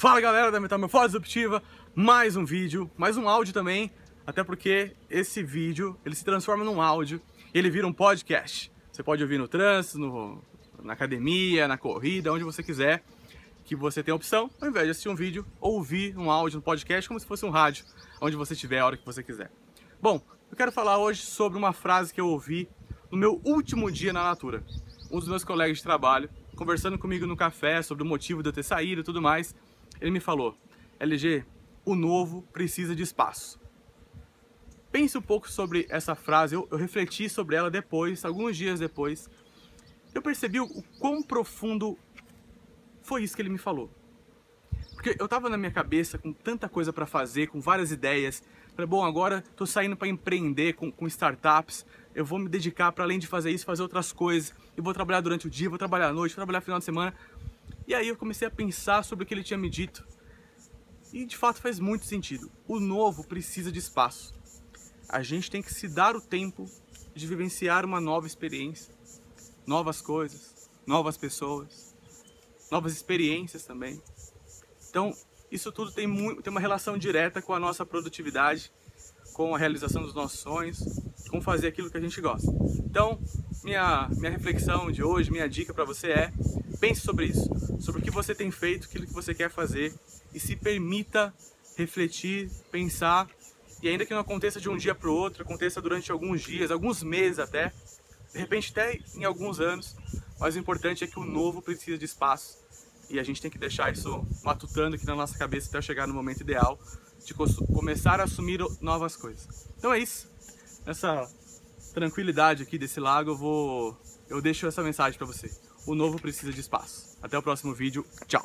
Fala galera da Metamorfose Disruptiva, mais um vídeo, mais um áudio também, até porque esse vídeo ele se transforma num áudio e ele vira um podcast. Você pode ouvir no trânsito, no, na academia, na corrida, onde você quiser, que você tem a opção, ao invés de assistir um vídeo, ouvir um áudio no podcast como se fosse um rádio, onde você estiver a hora que você quiser. Bom, eu quero falar hoje sobre uma frase que eu ouvi no meu último dia na Natura. Um dos meus colegas de trabalho, conversando comigo no café sobre o motivo de eu ter saído e tudo mais, ele me falou: LG, o novo precisa de espaço. Pense um pouco sobre essa frase, eu, eu refleti sobre ela depois, alguns dias depois. Eu percebi o, quão profundo foi isso que ele me falou. Porque eu tava na minha cabeça com tanta coisa para fazer, com várias ideias. Falei, bom, agora tô saindo para empreender com, com startups. Eu vou me dedicar para além de fazer isso, fazer outras coisas. Eu vou trabalhar durante o dia, vou trabalhar à noite, vou trabalhar no final de semana. E aí eu comecei a pensar sobre o que ele tinha me dito. E de fato faz muito sentido. O novo precisa de espaço. A gente tem que se dar o tempo de vivenciar uma nova experiência, novas coisas, novas pessoas, novas experiências também. Então, isso tudo tem, muito, tem uma relação direta com a nossa produtividade, com a realização dos nossos sonhos, com fazer aquilo que a gente gosta. Então, minha, minha reflexão de hoje, minha dica para você é: pense sobre isso, sobre o que você tem feito, aquilo que você quer fazer e se permita refletir, pensar e ainda que não aconteça de um dia para o outro, aconteça durante alguns dias, alguns meses até, de repente até em alguns anos, mas o importante é que o novo precisa de espaço e a gente tem que deixar isso matutando aqui na nossa cabeça até chegar no momento ideal de começar a assumir novas coisas. Então é isso. Nessa tranquilidade aqui desse lago, eu vou eu deixo essa mensagem para você. O novo precisa de espaço. Até o próximo vídeo. Tchau.